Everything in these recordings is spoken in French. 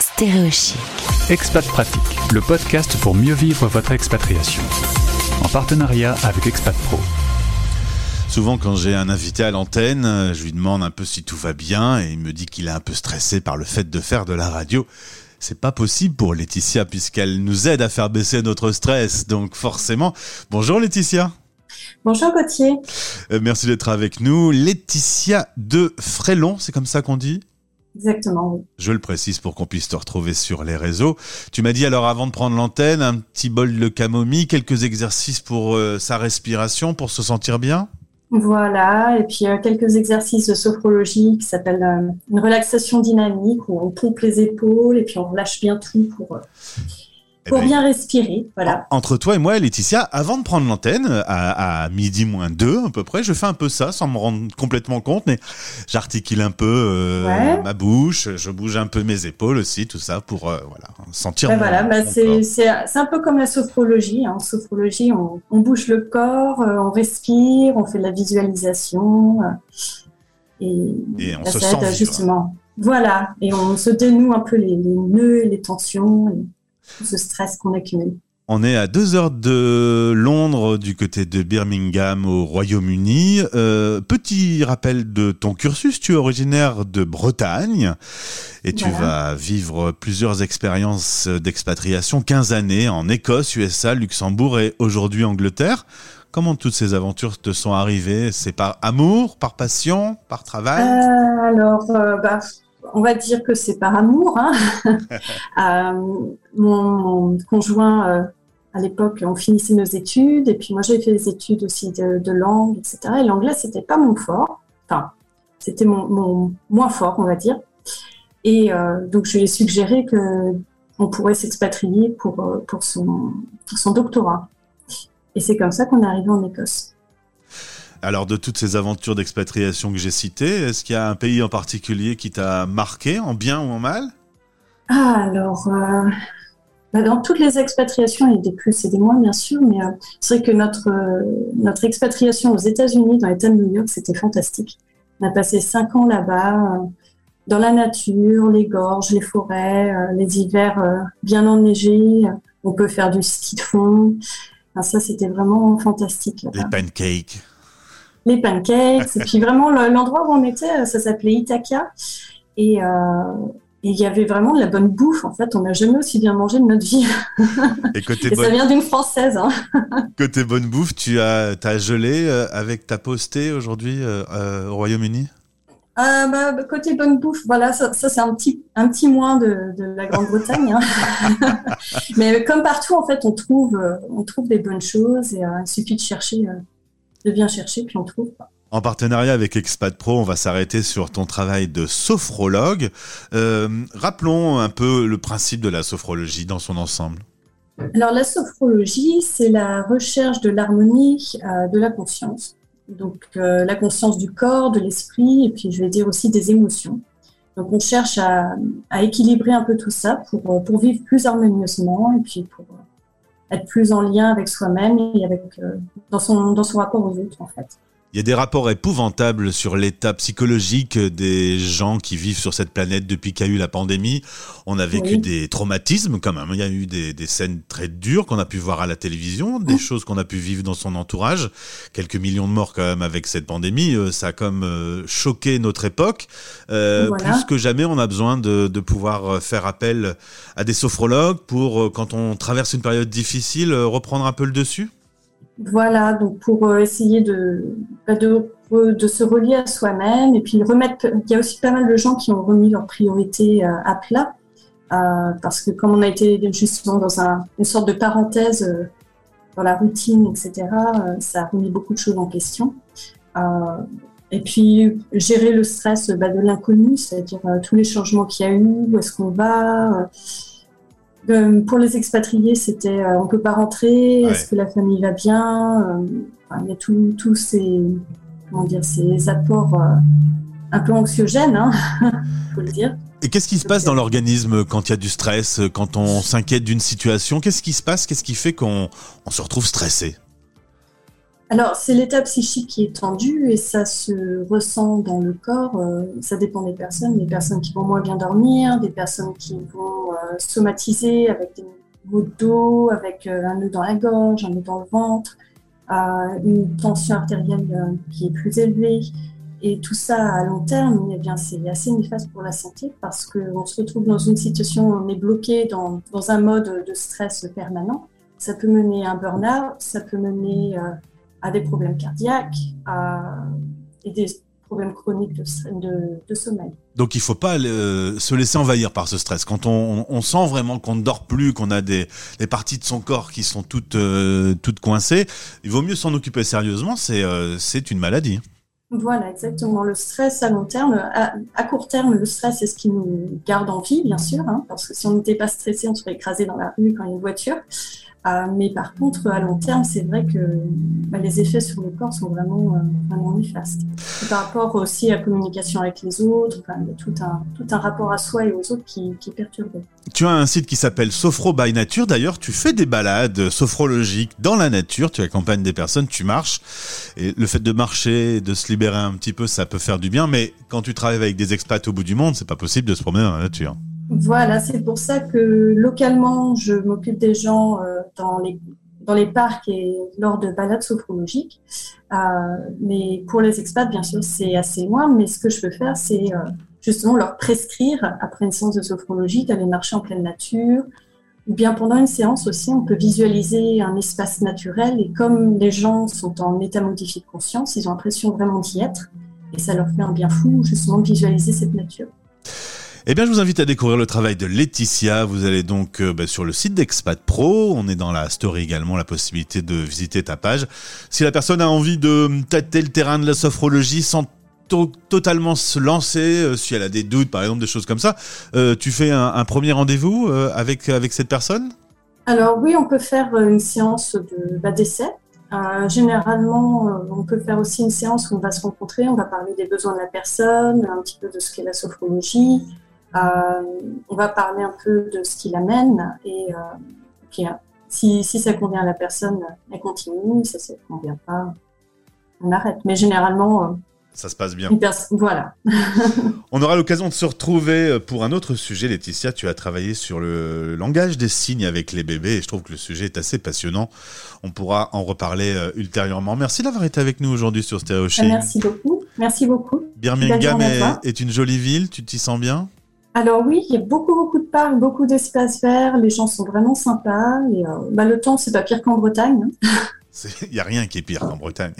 Stéréochic. Expat Pratique, le podcast pour mieux vivre votre expatriation. En partenariat avec Expat Pro. Souvent, quand j'ai un invité à l'antenne, je lui demande un peu si tout va bien et il me dit qu'il est un peu stressé par le fait de faire de la radio. C'est pas possible pour Laetitia puisqu'elle nous aide à faire baisser notre stress. Donc forcément, bonjour Laetitia. Bonjour Gauthier. Euh, merci d'être avec nous. Laetitia de Frélon, c'est comme ça qu'on dit? Exactement, oui. Je le précise pour qu'on puisse te retrouver sur les réseaux. Tu m'as dit alors avant de prendre l'antenne, un petit bol de camomille, quelques exercices pour euh, sa respiration, pour se sentir bien? Voilà, et puis euh, quelques exercices de sophrologie qui s'appellent euh, une relaxation dynamique où on pompe les épaules et puis on lâche bien tout pour, pour ben, bien respirer. Voilà. Entre toi et moi, Laetitia, avant de prendre l'antenne, à, à midi moins deux à peu près, je fais un peu ça sans me rendre complètement compte, mais j'articule un peu euh, Ouais. ma bouche, je bouge un peu mes épaules aussi, tout ça pour euh, voilà sentir. Ben voilà, ben mon c'est un peu comme la sophrologie. hein. En sophrologie, on, on bouge le corps, euh, on respire, on fait de la visualisation. et, Et on ben, se ça sent justement. Voilà, et on se dénoue un peu les, les nœuds, et les tensions, et tout ce stress qu'on accumule. On est à deux heures de Londres, du côté de Birmingham, au Royaume-Uni. Euh, petit rappel de ton cursus, tu es originaire de Bretagne et tu Voilà. vas vivre plusieurs expériences d'expatriation, 15 années en Écosse, USA, Luxembourg et aujourd'hui Angleterre. Comment toutes ces aventures te sont arrivées? C'est par amour, par passion, par travail? Euh, alors, euh, bah, on va dire que c'est par amour. Hein. Euh, mon conjoint, euh, à l'époque, on finissait nos études, et puis moi j'avais fait des études aussi de, de langue, etc. Et l'anglais, c'était pas mon fort. Enfin, c'était mon, mon moins fort, on va dire. Et euh, donc, je lui ai suggéré que on pourrait s'expatrier pour, pour, son, pour son doctorat. Et c'est comme ça qu'on est arrivé en Écosse. Alors de toutes ces aventures d'expatriation que j'ai citées, est-ce qu'il y a un pays en particulier qui t'a marqué, en bien ou en mal? Ah, alors, euh, bah, dans toutes les expatriations, il y a des plus et des moins, bien sûr, mais euh, c'est vrai que notre, euh, notre expatriation aux États-Unis, dans l'État de New York, c'était fantastique. On a passé cinq ans là-bas, dans la nature, les gorges, les forêts, les hivers bien enneigés. On peut faire du ski de fond. Enfin, ça, c'était vraiment fantastique. Les pancakes les pancakes. et puis vraiment, le- l'endroit où on était, ça s'appelait Ithaca. Et, euh, et il y avait vraiment de la bonne bouffe. En fait, on n'a jamais aussi bien mangé de notre vie. Et côté, Et ça vient d'une française. Hein. côté bonne bouffe, tu as, as gelé euh, avec ta postée aujourd'hui euh, euh, au Royaume-Uni? Euh, bah, côté bonne bouffe, voilà, ça, ça, c'est un petit, un petit moins de, de la Grande-Bretagne. hein. Mais comme partout, en fait, on trouve, euh, on trouve des bonnes choses et euh, il suffit de chercher, euh, de bien chercher, puis on trouve. En partenariat avec Expat Pro, on va s'arrêter sur ton travail de sophrologue. Euh, rappelons un peu le principe de la sophrologie dans son ensemble. Alors, la sophrologie, c'est la recherche de l'harmonie euh, de la conscience. Donc, euh, la conscience du corps, de l'esprit, et puis je vais dire aussi des émotions. Donc, on cherche à, à équilibrer un peu tout ça pour, pour vivre plus harmonieusement et puis pour être plus en lien avec soi-même et avec, euh, dans, son, dans son rapport aux autres, en fait. Il y a des rapports épouvantables sur l'état psychologique des gens qui vivent sur cette planète depuis qu'il y a eu la pandémie. On a vécu Oui. des traumatismes quand même. Il y a eu des, des scènes très dures qu'on a pu voir à la télévision, des choses qu'on a pu vivre dans son entourage. Quelques millions de morts quand même avec cette pandémie. Euh, Ça a comme euh, choqué notre époque. Euh, Voilà. Plus que jamais, on a besoin de, de pouvoir euh, faire appel à des sophrologues pour, quand on traverse une période difficile, reprendre un peu le dessus. Voilà, donc pour euh, essayer de, bah, de, se relier à soi-même et puis remettre. Il y a aussi pas mal de gens qui ont remis leurs priorités euh, à plat euh, parce que comme on a été justement dans un, une sorte de parenthèse dans la routine, etc., ça a remis beaucoup de choses en question. Et puis gérer le stress bah, de l'inconnu, c'est-à-dire tous les changements qu'il y a eu, où est-ce qu'on va. Euh, pour les expatriés, c'était euh, on peut pas rentrer, Ouais. est-ce que la famille va bien euh, enfin, Il y a tous ces, comment dire, ces apports euh, un peu anxiogènes, hein, faut le dire. Et qu'est-ce qui se passe dans l'organisme quand il y a du stress, quand on s'inquiète d'une situation? Qu'est-ce qui se passe? Qu'est-ce qui fait qu'on on se retrouve stressé? Alors, c'est l'état psychique qui est tendu et ça se ressent dans le corps. Euh, ça dépend des personnes. Des personnes qui vont moins bien dormir, des personnes qui vont euh, somatiser avec des maux de dos, avec euh, un nœud dans la gorge, un nœud dans le ventre, une tension artérielle qui est plus élevée. Et tout ça à long terme, eh bien, c'est assez néfaste pour la santé parce qu'on se retrouve dans une situation où on est bloqué dans, dans un mode de stress permanent. Ça peut mener à un burn-out, ça peut mener à des problèmes cardiaques à, et des problèmes chroniques de, de, sommeil. Donc il ne faut pas euh, se laisser envahir par ce stress. Quand on, on sent vraiment qu'on ne dort plus, qu'on a des, des, parties de son corps qui sont toutes, euh, toutes coincées, il vaut mieux s'en occuper sérieusement, c'est euh, une maladie. Voilà, exactement. Le stress à long terme, à, court terme, le stress c'est ce qui nous garde en vie, bien sûr, hein, parce que si on n'était pas stressé, on serait écrasé dans la rue quand il y a une voiture. Euh, mais par contre, à long terme, c'est vrai que bah, les effets sur le corps sont vraiment, euh, vraiment néfastes. par rapport aussi à la communication avec les autres, tout un, tout un rapport à soi et aux autres qui, qui est perturbé. Tu as un site qui s'appelle Sophro by Nature. D'ailleurs, tu fais des balades sophrologiques dans la nature. Tu accompagnes des personnes, tu marches. Et le fait de marcher, de se libérer un petit peu, ça peut faire du bien. Mais quand tu travailles avec des expats au bout du monde, c'est pas possible de se promener dans la nature. Voilà, c'est pour ça que localement, je m'occupe des gens euh, dans, les, parcs et lors de balades sophrologiques. Euh, mais pour les expats, bien sûr, c'est assez loin. Mais ce que je peux faire, c'est euh, justement leur prescrire, après une séance de sophrologie, d'aller marcher en pleine nature. Ou bien pendant une séance aussi, on peut visualiser un espace naturel. Et comme les gens sont en état modifié de conscience, ils ont l'impression vraiment d'y être. Et ça leur fait un bien fou, justement, de visualiser cette nature. Eh bien, je vous invite à découvrir le travail de Laetitia. Vous allez donc euh, bah, sur le site d'Expat Pro. On est dans la story également, la possibilité de visiter ta page. Si la personne a envie de tâter le terrain de la sophrologie sans totalement se lancer, euh, si elle a des doutes, par exemple, des choses comme ça, euh, tu fais un, premier rendez-vous avec, avec cette personne? Alors oui, on peut faire une séance de bah, d'essai. généralement, on peut faire aussi une séance où on va se rencontrer, on va parler des besoins de la personne, un petit peu de ce qu'est la sophrologie, on va parler un peu de ce qui l'amène et euh, puis, euh, si, si, ça convient à la personne, elle continue. Si ça ne convient pas, on arrête. Mais généralement, ça se passe bien. Voilà. On aura l'occasion de se retrouver pour un autre sujet. Laetitia, tu as travaillé sur le langage des signes avec les bébés et je trouve que le sujet est assez passionnant. On pourra en reparler ultérieurement. Merci d'avoir été avec nous aujourd'hui sur Stéréo Merci beaucoup. Merci beaucoup. Birmingham est, est, une jolie ville. Tu t'y sens bien? Alors oui, il y a beaucoup, beaucoup de parcs, beaucoup d'espaces verts, les gens sont vraiment sympas. Et, euh, bah, le temps, c'est pas pire qu'en Bretagne. Hein. Il n'y a rien qui est pire qu'en Bretagne.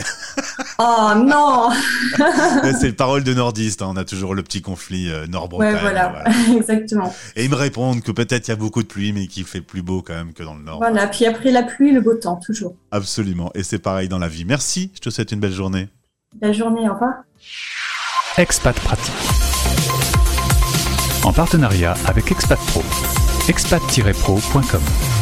Oh non C'est le parole de nordiste, hein. on a toujours le petit conflit euh, nord-bretagne. Ouais, voilà. exactement. Et ils me répondent que peut-être il y a beaucoup de pluie, mais qu'il fait plus beau quand même que dans le nord. Voilà, puis après la pluie, le beau temps, toujours. Absolument, et c'est pareil dans la vie. Merci, je te souhaite une belle journée. Belle journée, au revoir. Expat pratique en partenariat avec Expat Pro. expat-pro.com